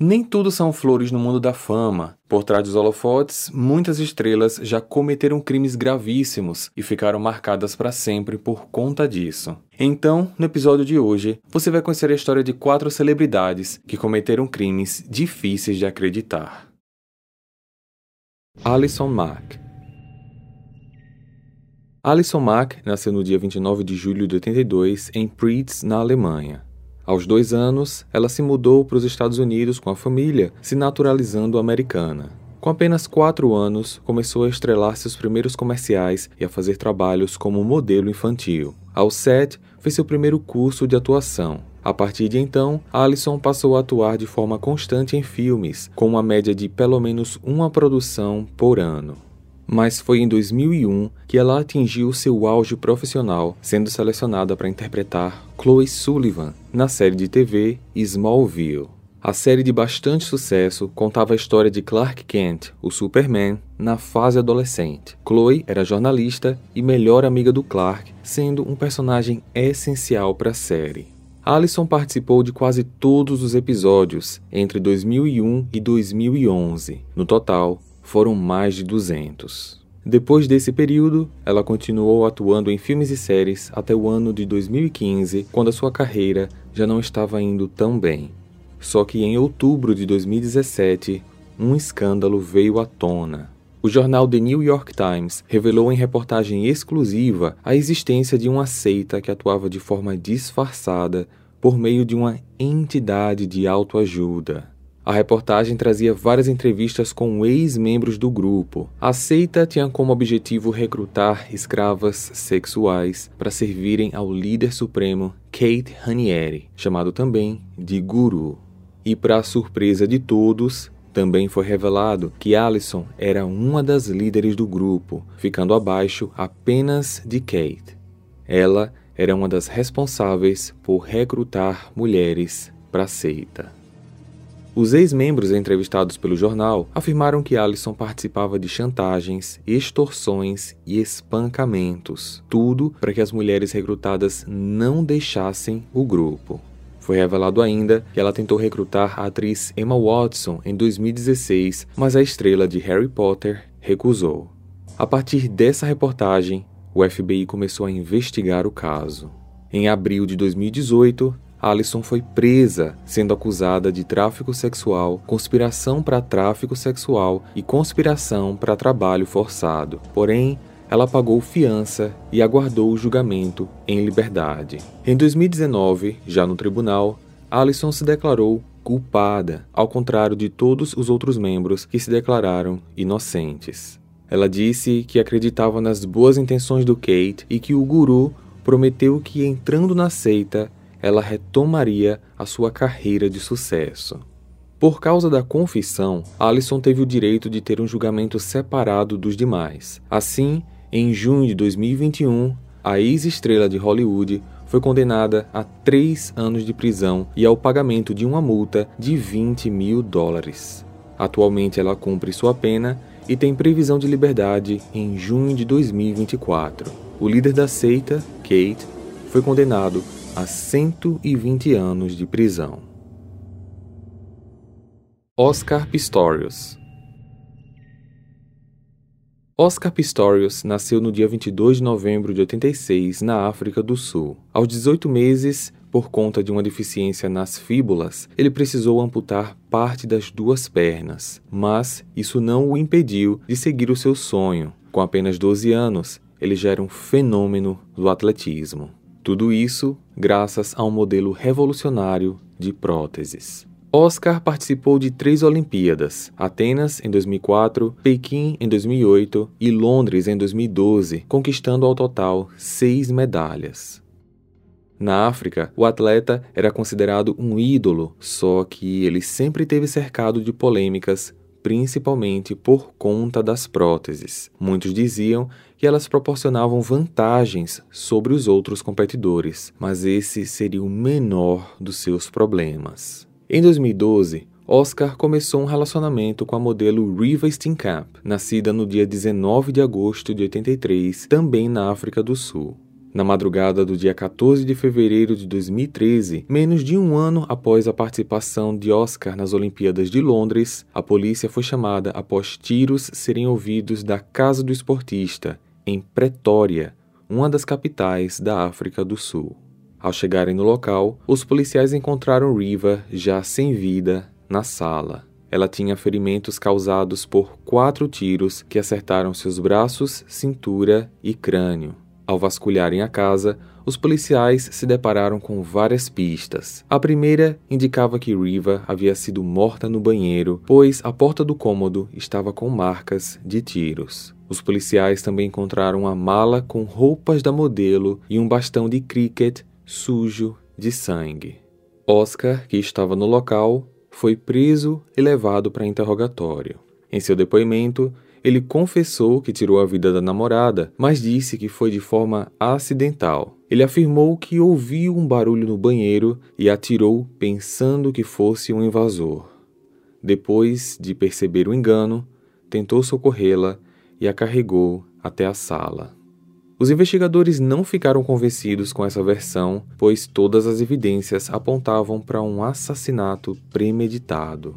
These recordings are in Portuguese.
Nem tudo são flores no mundo da fama. Por trás dos holofotes, muitas estrelas já cometeram crimes gravíssimos e ficaram marcadas para sempre por conta disso. Então, no episódio de hoje, você vai conhecer a história de quatro celebridades que cometeram crimes difíceis de acreditar. Alison Mack Alison Mack nasceu no dia 29 de julho de 82 em Preetz, na Alemanha. Aos dois anos, ela se mudou para os Estados Unidos com a família, se naturalizando americana. Com apenas quatro anos, começou a estrelar seus primeiros comerciais e a fazer trabalhos como modelo infantil. Aos sete, fez seu primeiro curso de atuação. A partir de então, Alison passou a atuar de forma constante em filmes, com uma média de pelo menos uma produção por ano mas foi em 2001 que ela atingiu seu auge profissional, sendo selecionada para interpretar Chloe Sullivan na série de TV Smallville. A série de bastante sucesso contava a história de Clark Kent, o Superman, na fase adolescente. Chloe era jornalista e melhor amiga do Clark, sendo um personagem essencial para a série. Alison participou de quase todos os episódios entre 2001 e 2011. No total, foram mais de 200. Depois desse período, ela continuou atuando em filmes e séries até o ano de 2015, quando a sua carreira já não estava indo tão bem. Só que em outubro de 2017, um escândalo veio à tona. O jornal The New York Times revelou em reportagem exclusiva a existência de uma seita que atuava de forma disfarçada por meio de uma entidade de autoajuda. A reportagem trazia várias entrevistas com ex-membros do grupo. A seita tinha como objetivo recrutar escravas sexuais para servirem ao líder supremo Kate Raniere, chamado também de Guru. E para surpresa de todos, também foi revelado que Alison era uma das líderes do grupo, ficando abaixo apenas de Kate. Ela era uma das responsáveis por recrutar mulheres para a seita. Os ex-membros entrevistados pelo jornal afirmaram que Alison participava de chantagens, extorsões e espancamentos, tudo para que as mulheres recrutadas não deixassem o grupo. Foi revelado ainda que ela tentou recrutar a atriz Emma Watson em 2016, mas a estrela de Harry Potter recusou. A partir dessa reportagem, o FBI começou a investigar o caso. Em abril de 2018, Alison foi presa, sendo acusada de tráfico sexual, conspiração para tráfico sexual e conspiração para trabalho forçado. Porém, ela pagou fiança e aguardou o julgamento em liberdade. Em 2019, já no tribunal, Alison se declarou culpada, ao contrário de todos os outros membros que se declararam inocentes. Ela disse que acreditava nas boas intenções do Kate e que o guru prometeu que entrando na seita ela retomaria a sua carreira de sucesso. Por causa da confissão, Alison teve o direito de ter um julgamento separado dos demais. Assim, em junho de 2021, a ex-estrela de Hollywood foi condenada a três anos de prisão e ao pagamento de uma multa de 20 mil dólares. Atualmente ela cumpre sua pena e tem previsão de liberdade em junho de 2024. O líder da seita, Kate, foi condenado a 120 anos de prisão. Oscar Pistorius Oscar Pistorius nasceu no dia 22 de novembro de 86 na África do Sul. Aos 18 meses, por conta de uma deficiência nas fíbulas, ele precisou amputar parte das duas pernas, mas isso não o impediu de seguir o seu sonho. Com apenas 12 anos, ele já era um fenômeno do atletismo. Tudo isso graças a um modelo revolucionário de próteses. Oscar participou de três Olimpíadas: Atenas em 2004, Pequim em 2008 e Londres em 2012, conquistando ao total seis medalhas. Na África, o atleta era considerado um ídolo, só que ele sempre teve cercado de polêmicas principalmente por conta das próteses. Muitos diziam que elas proporcionavam vantagens sobre os outros competidores, mas esse seria o menor dos seus problemas. Em 2012, Oscar começou um relacionamento com a modelo Riva Steenkamp, nascida no dia 19 de agosto de 83, também na África do Sul. Na madrugada do dia 14 de fevereiro de 2013, menos de um ano após a participação de Oscar nas Olimpíadas de Londres, a polícia foi chamada após tiros serem ouvidos da casa do esportista, em Pretória, uma das capitais da África do Sul. Ao chegarem no local, os policiais encontraram Riva já sem vida na sala. Ela tinha ferimentos causados por quatro tiros que acertaram seus braços, cintura e crânio. Ao vasculharem a casa, os policiais se depararam com várias pistas. A primeira indicava que Riva havia sido morta no banheiro, pois a porta do cômodo estava com marcas de tiros. Os policiais também encontraram uma mala com roupas da modelo e um bastão de cricket sujo de sangue. Oscar, que estava no local, foi preso e levado para interrogatório. Em seu depoimento, ele confessou que tirou a vida da namorada, mas disse que foi de forma acidental. Ele afirmou que ouviu um barulho no banheiro e atirou pensando que fosse um invasor. Depois de perceber o engano, tentou socorrê-la e a carregou até a sala. Os investigadores não ficaram convencidos com essa versão, pois todas as evidências apontavam para um assassinato premeditado.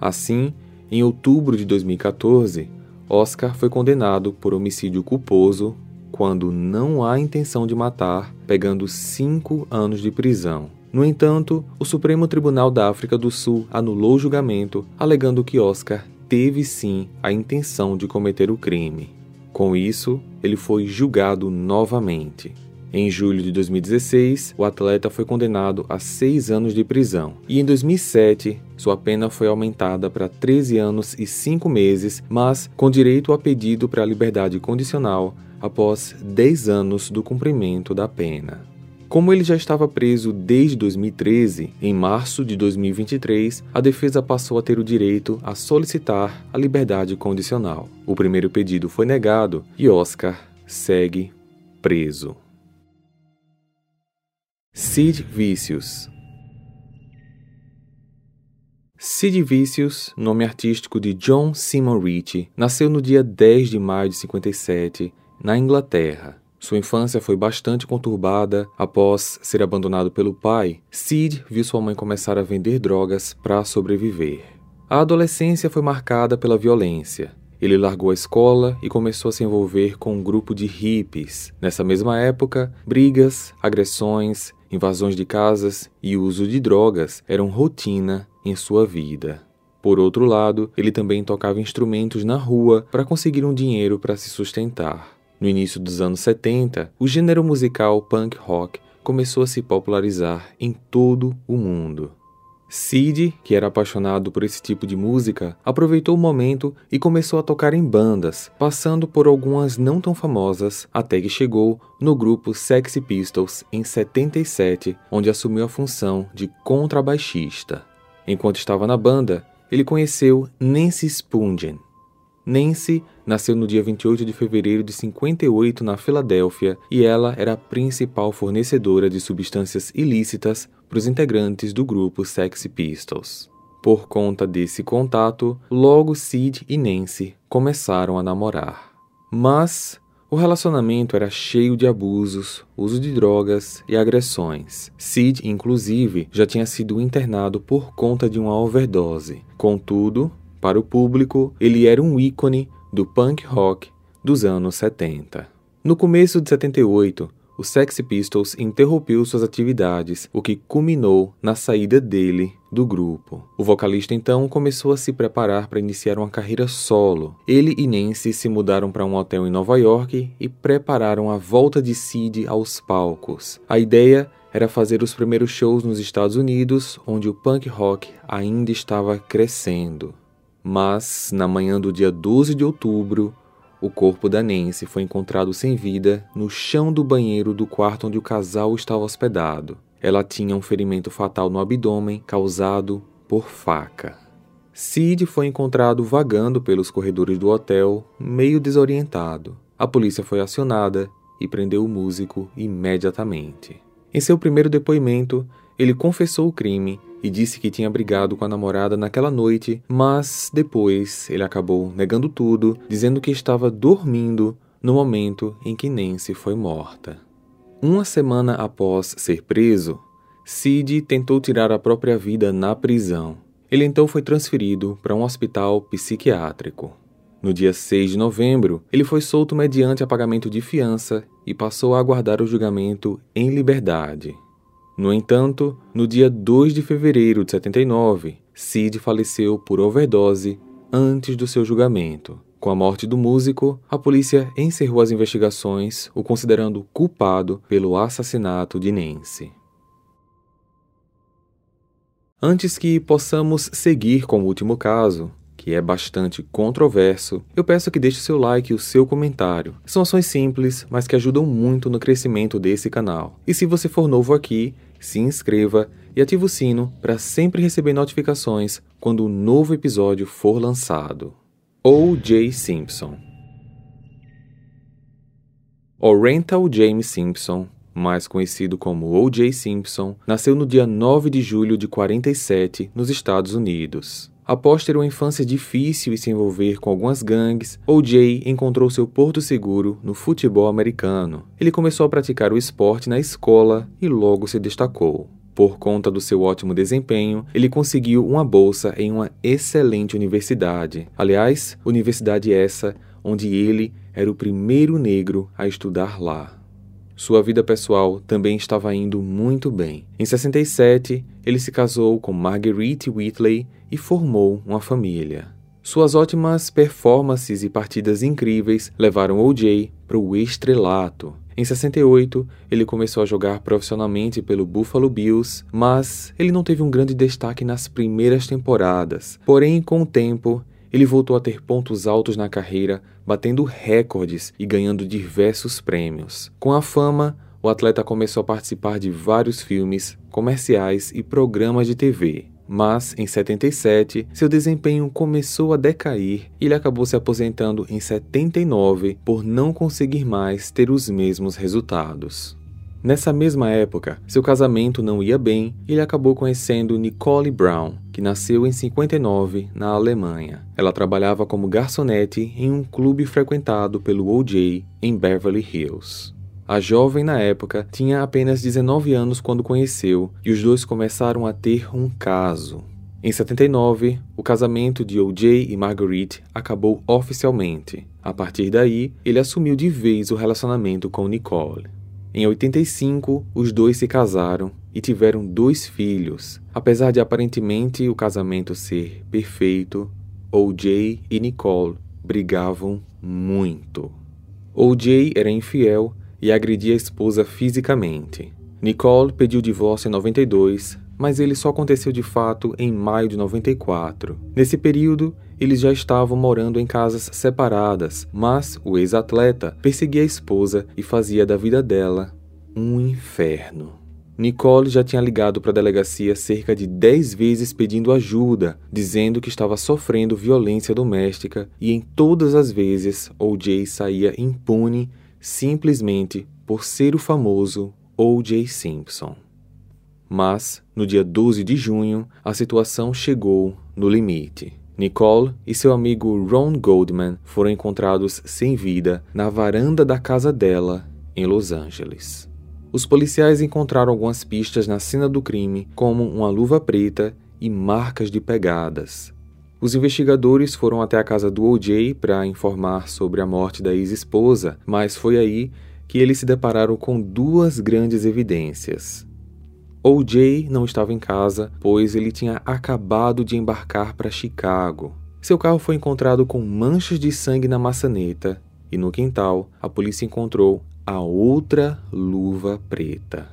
Assim, em outubro de 2014, Oscar foi condenado por homicídio culposo quando não há intenção de matar, pegando cinco anos de prisão. No entanto, o Supremo Tribunal da África do Sul anulou o julgamento, alegando que Oscar teve sim a intenção de cometer o crime. Com isso, ele foi julgado novamente. Em julho de 2016, o atleta foi condenado a seis anos de prisão. E em 2007, sua pena foi aumentada para 13 anos e 5 meses, mas com direito a pedido para liberdade condicional após 10 anos do cumprimento da pena. Como ele já estava preso desde 2013, em março de 2023, a defesa passou a ter o direito a solicitar a liberdade condicional. O primeiro pedido foi negado e Oscar segue preso. Sid Vicious Sid Vicious, nome artístico de John Simon Ritchie, nasceu no dia 10 de maio de 57, na Inglaterra. Sua infância foi bastante conturbada. Após ser abandonado pelo pai, Sid viu sua mãe começar a vender drogas para sobreviver. A adolescência foi marcada pela violência. Ele largou a escola e começou a se envolver com um grupo de hippies. Nessa mesma época, brigas, agressões invasões de casas e uso de drogas eram rotina em sua vida. Por outro lado, ele também tocava instrumentos na rua para conseguir um dinheiro para se sustentar. No início dos anos 70, o gênero musical punk rock começou a se popularizar em todo o mundo. Sid, que era apaixonado por esse tipo de música, aproveitou o momento e começou a tocar em bandas, passando por algumas não tão famosas, até que chegou no grupo Sexy Pistols em 77, onde assumiu a função de contrabaixista. Enquanto estava na banda, ele conheceu Nancy Spungen, Nancy nasceu no dia 28 de fevereiro de 58 na Filadélfia e ela era a principal fornecedora de substâncias ilícitas para os integrantes do grupo Sexy Pistols. Por conta desse contato, logo Sid e Nancy começaram a namorar. Mas o relacionamento era cheio de abusos, uso de drogas e agressões. Sid, inclusive, já tinha sido internado por conta de uma overdose. Contudo, para o público, ele era um ícone do punk rock dos anos 70. No começo de 78, o Sex Pistols interrompeu suas atividades, o que culminou na saída dele do grupo. O vocalista então começou a se preparar para iniciar uma carreira solo. Ele e Nancy se mudaram para um hotel em Nova York e prepararam a volta de Sid aos palcos. A ideia era fazer os primeiros shows nos Estados Unidos, onde o punk rock ainda estava crescendo. Mas, na manhã do dia 12 de outubro, o corpo da Nancy foi encontrado sem vida no chão do banheiro do quarto onde o casal estava hospedado. Ela tinha um ferimento fatal no abdômen causado por faca. Sid foi encontrado vagando pelos corredores do hotel, meio desorientado. A polícia foi acionada e prendeu o músico imediatamente. Em seu primeiro depoimento, ele confessou o crime e disse que tinha brigado com a namorada naquela noite, mas depois ele acabou negando tudo, dizendo que estava dormindo no momento em que Nancy foi morta. Uma semana após ser preso, Sid tentou tirar a própria vida na prisão. Ele então foi transferido para um hospital psiquiátrico. No dia 6 de novembro, ele foi solto mediante apagamento de fiança e passou a aguardar o julgamento em liberdade. No entanto, no dia 2 de fevereiro de 79, Sid faleceu por overdose antes do seu julgamento. Com a morte do músico, a polícia encerrou as investigações, o considerando culpado pelo assassinato de Nancy. Antes que possamos seguir com o último caso, que é bastante controverso, eu peço que deixe seu like e o seu comentário. São ações simples, mas que ajudam muito no crescimento desse canal. E se você for novo aqui, se inscreva e ative o sino para sempre receber notificações quando um novo episódio for lançado. O.J. Simpson Oriental James Simpson mais conhecido como O.J. Simpson, nasceu no dia 9 de julho de 47 nos Estados Unidos. Após ter uma infância difícil e se envolver com algumas gangues, O.J. encontrou seu porto seguro no futebol americano. Ele começou a praticar o esporte na escola e logo se destacou. Por conta do seu ótimo desempenho, ele conseguiu uma bolsa em uma excelente universidade. Aliás, universidade essa onde ele era o primeiro negro a estudar lá. Sua vida pessoal também estava indo muito bem. Em 67, ele se casou com Marguerite Whitley e formou uma família. Suas ótimas performances e partidas incríveis levaram O.J. para o estrelato. Em 68, ele começou a jogar profissionalmente pelo Buffalo Bills, mas ele não teve um grande destaque nas primeiras temporadas. Porém, com o tempo, ele voltou a ter pontos altos na carreira, batendo recordes e ganhando diversos prêmios. Com a fama, o atleta começou a participar de vários filmes, comerciais e programas de TV. Mas, em 77, seu desempenho começou a decair e ele acabou se aposentando em 79 por não conseguir mais ter os mesmos resultados. Nessa mesma época, seu casamento não ia bem e ele acabou conhecendo Nicole Brown, que nasceu em 59 na Alemanha. Ela trabalhava como garçonete em um clube frequentado pelo O.J. em Beverly Hills. A jovem na época tinha apenas 19 anos quando conheceu e os dois começaram a ter um caso. Em 79, o casamento de O.J. e Marguerite acabou oficialmente. A partir daí, ele assumiu de vez o relacionamento com Nicole. Em 85, os dois se casaram e tiveram dois filhos. Apesar de aparentemente o casamento ser perfeito, O.J. e Nicole brigavam muito. O.J. era infiel e agredia a esposa fisicamente. Nicole pediu divórcio em 92, mas ele só aconteceu de fato em maio de 94. Nesse período, eles já estavam morando em casas separadas, mas o ex-atleta perseguia a esposa e fazia da vida dela um inferno. Nicole já tinha ligado para a delegacia cerca de 10 vezes pedindo ajuda, dizendo que estava sofrendo violência doméstica, e em todas as vezes O.J. saía impune simplesmente por ser o famoso O.J. Simpson. Mas, no dia 12 de junho, a situação chegou no limite. Nicole e seu amigo Ron Goldman foram encontrados sem vida na varanda da casa dela, em Los Angeles. Os policiais encontraram algumas pistas na cena do crime, como uma luva preta e marcas de pegadas. Os investigadores foram até a casa do O.J. para informar sobre a morte da ex-esposa, mas foi aí que eles se depararam com duas grandes evidências. O.J. não estava em casa, pois ele tinha acabado de embarcar para Chicago. Seu carro foi encontrado com manchas de sangue na maçaneta e no quintal a polícia encontrou a outra luva preta.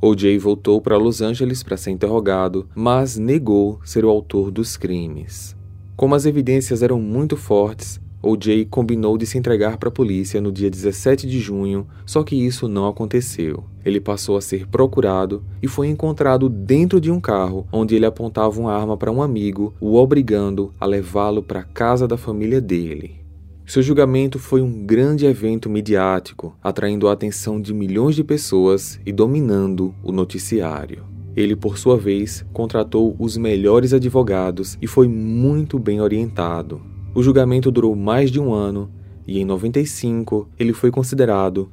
O.J. voltou para Los Angeles para ser interrogado, mas negou ser o autor dos crimes. Como as evidências eram muito fortes, O.J. combinou de se entregar para a polícia no dia 17 de junho, só que isso não aconteceu. Ele passou a ser procurado e foi encontrado dentro de um carro onde ele apontava uma arma para um amigo, o obrigando a levá-lo para a casa da família dele. Seu julgamento foi um grande evento midiático, atraindo a atenção de milhões de pessoas e dominando o noticiário. Ele, por sua vez, contratou os melhores advogados e foi muito bem orientado. O julgamento durou mais de um ano e em 95 ele foi considerado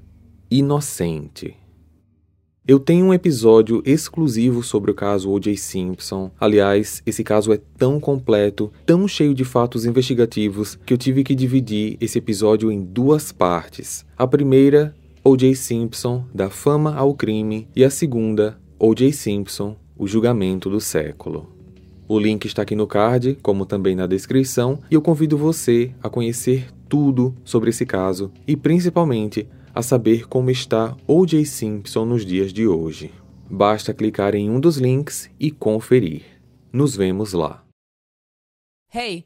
inocente. Eu tenho um episódio exclusivo sobre o caso O.J. Simpson. Aliás, esse caso é tão completo, tão cheio de fatos investigativos, que eu tive que dividir esse episódio em duas partes. A primeira, O.J. Simpson, da fama ao crime, e a segunda, O.J. Simpson, o julgamento do século. O link está aqui no card, como também na descrição, e eu convido você a conhecer tudo sobre esse caso e principalmente a saber como está O.J. Simpson nos dias de hoje. Basta clicar em um dos links e conferir. Nos vemos lá. Hey,